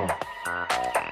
Yeah.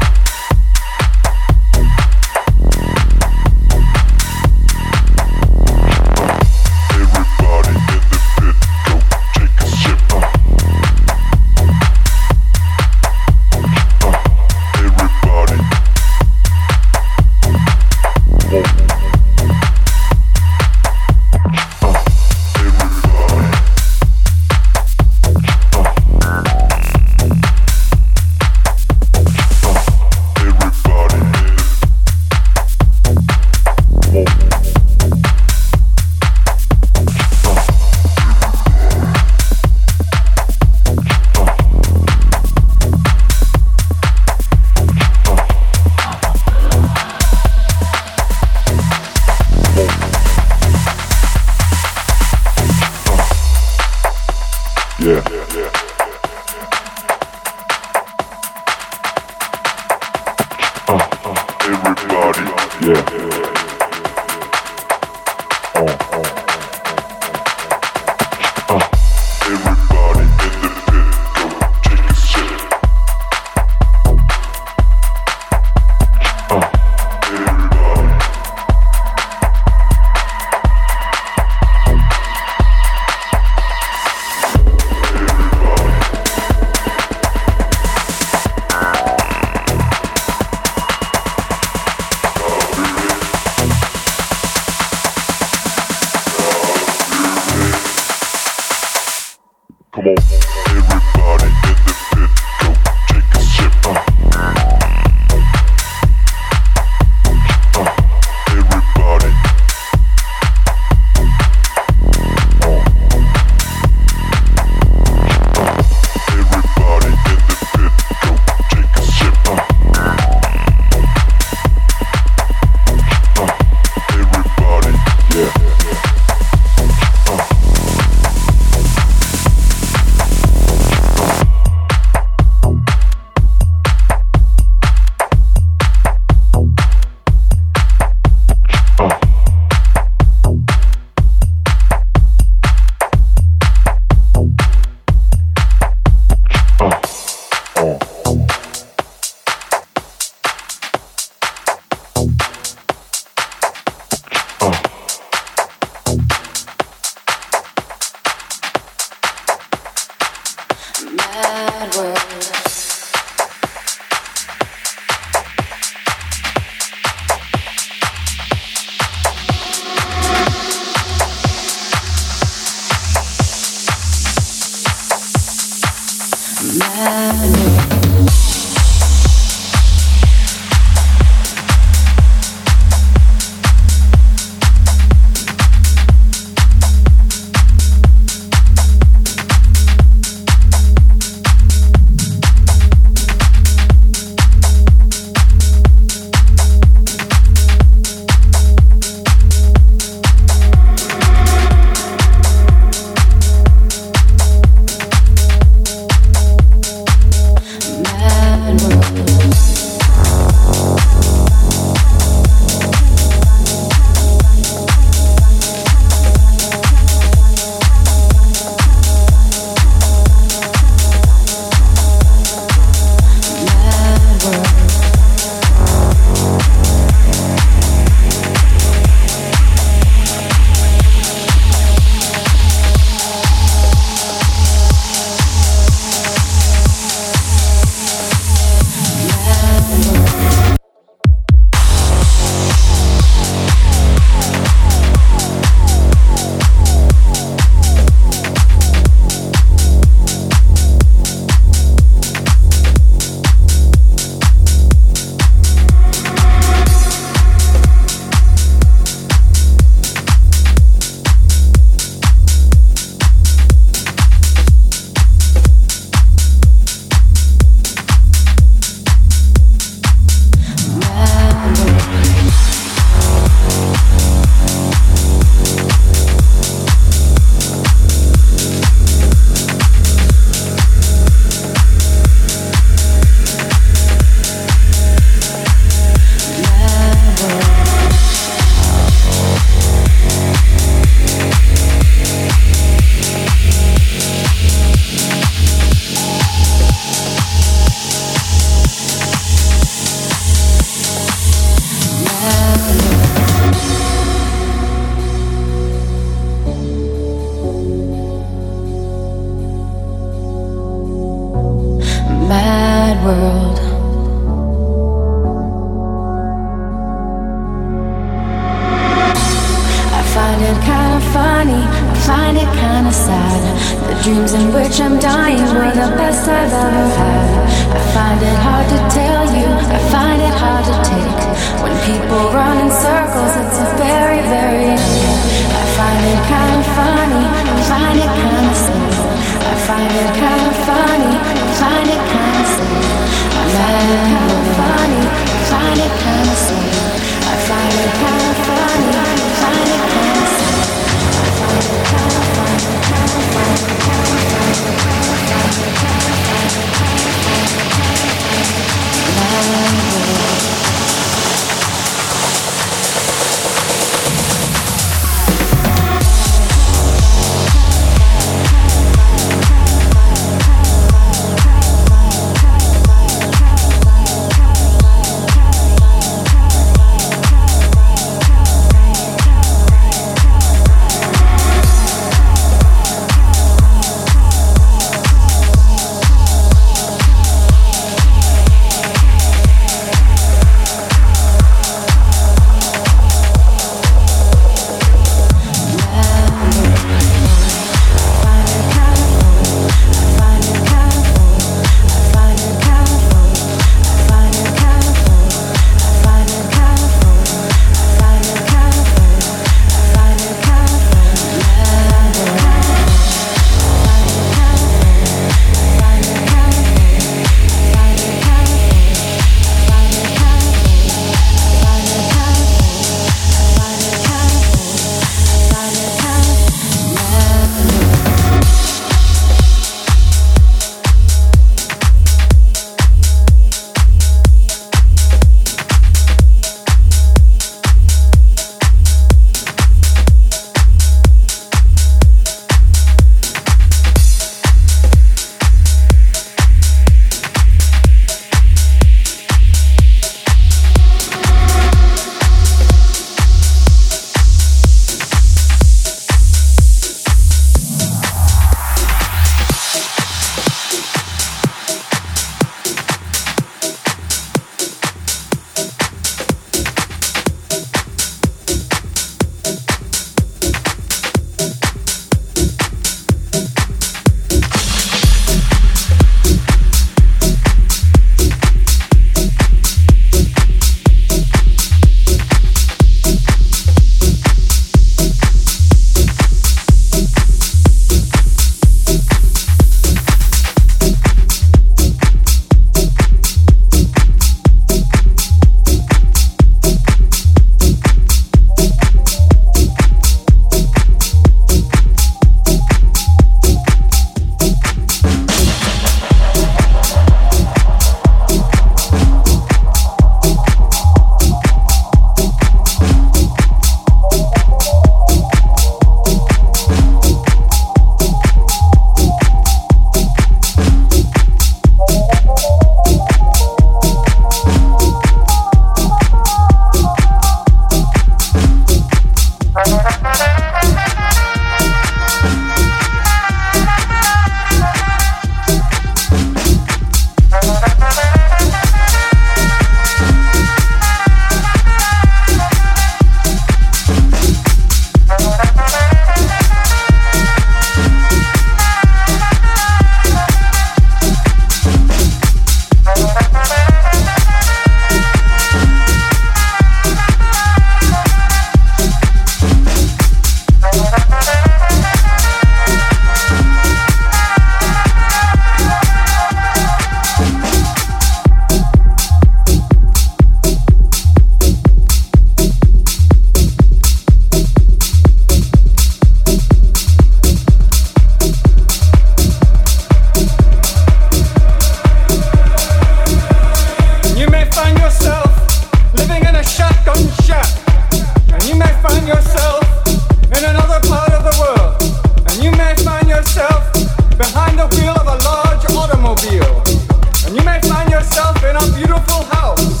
You may find yourself in a beautiful house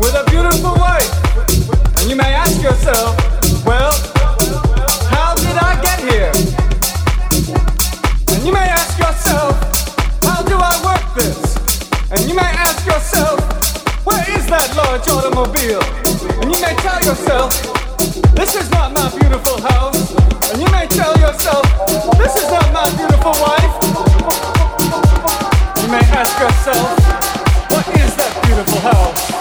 with a beautiful wife. And you may ask yourself, well, how did I get here? And you may ask yourself, how do I work this? And you may ask yourself, where is that large automobile? And you may tell yourself, this is not my beautiful house. And you may tell yourself, this is not my beautiful wife ask ourselves, what is that beautiful house?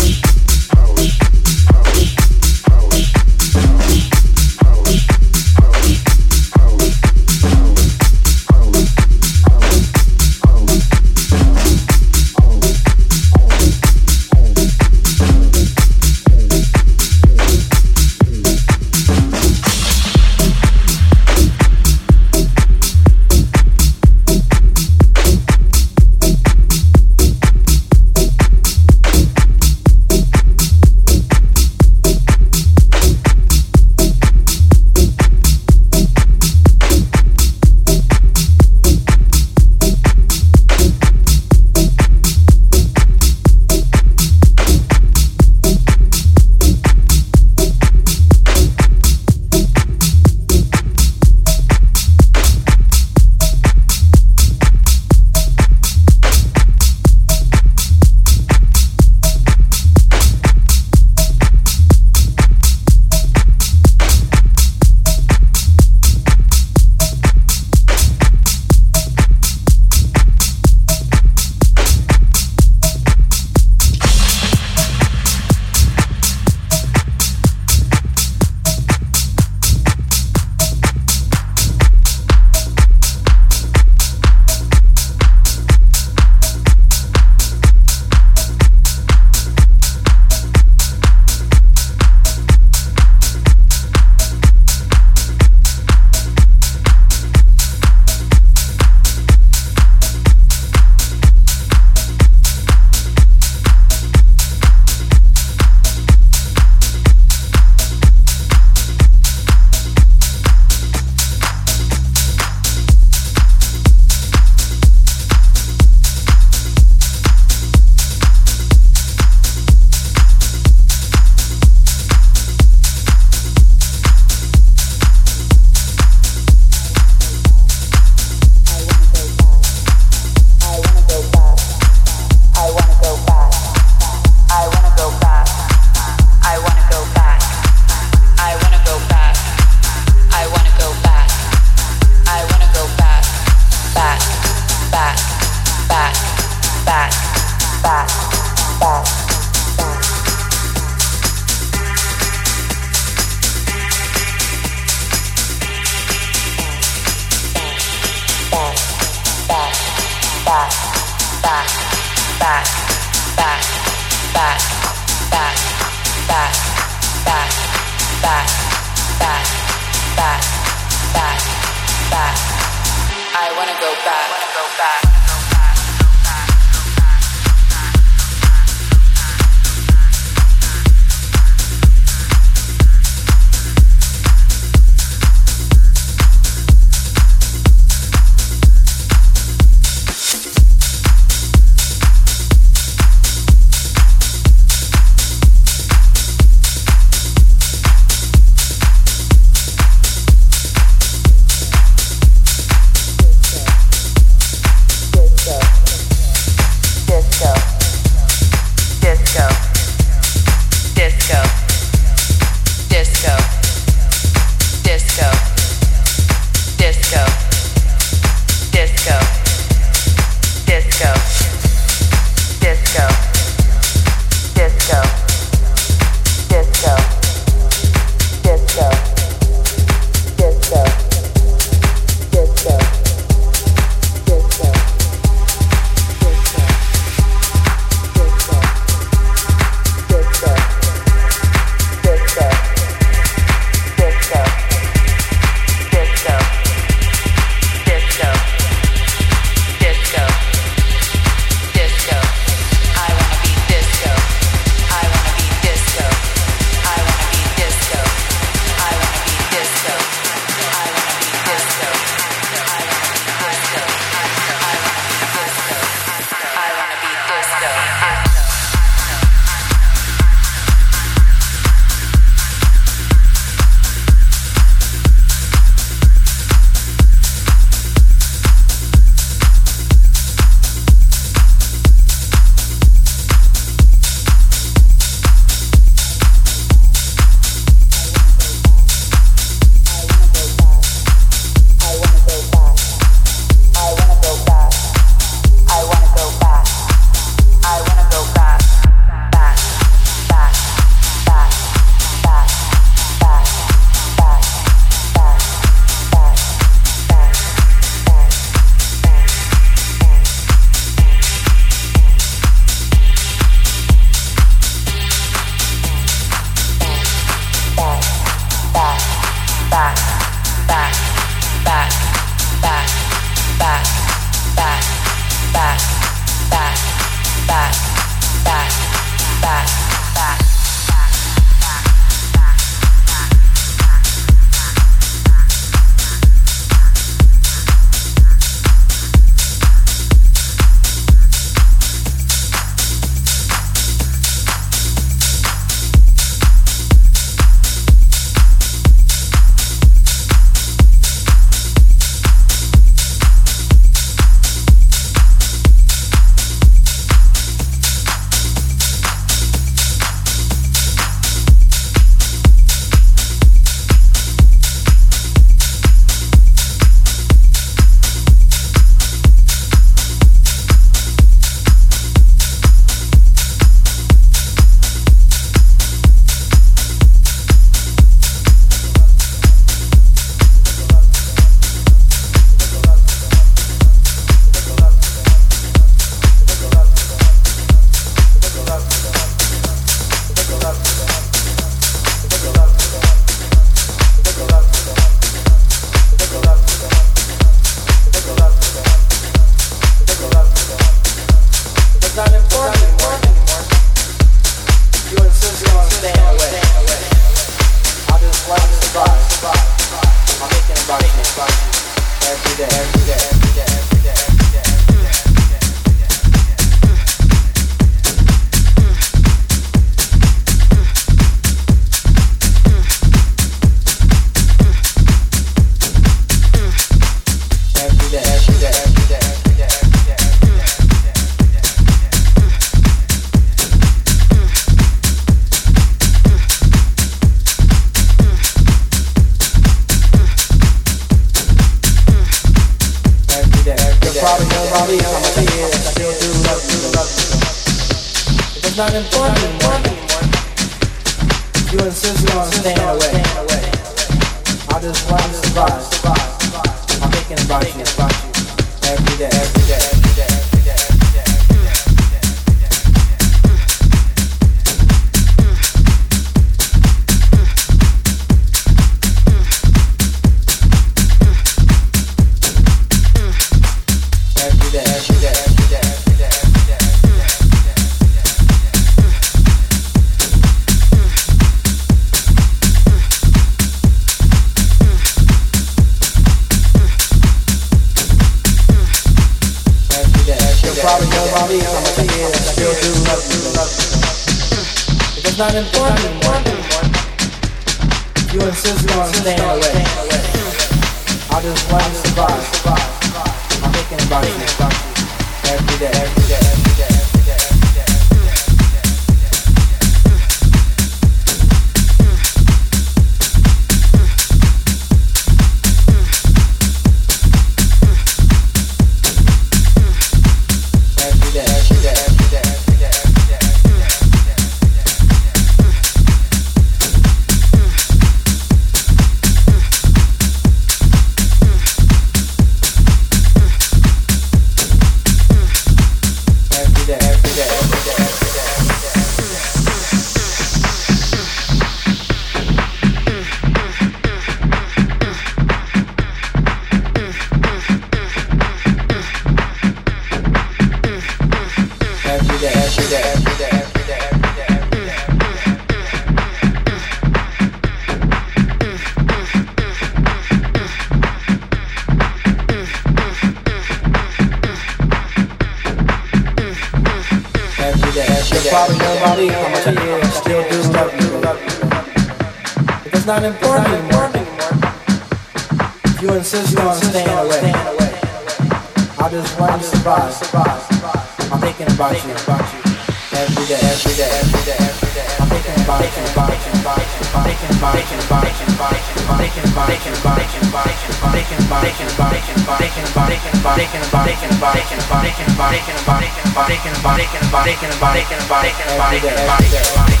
about, thinking about, thinking about, thinking about, thinking about.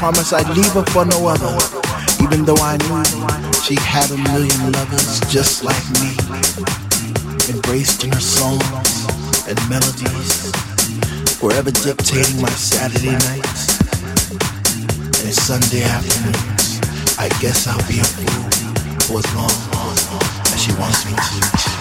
Promised I'd leave her for no other. Even though I knew she had a million lovers just like me. Embraced in her songs and melodies forever dictating my Saturday nights and Sunday afternoons. I guess I'll be a fool for as long as she wants me to.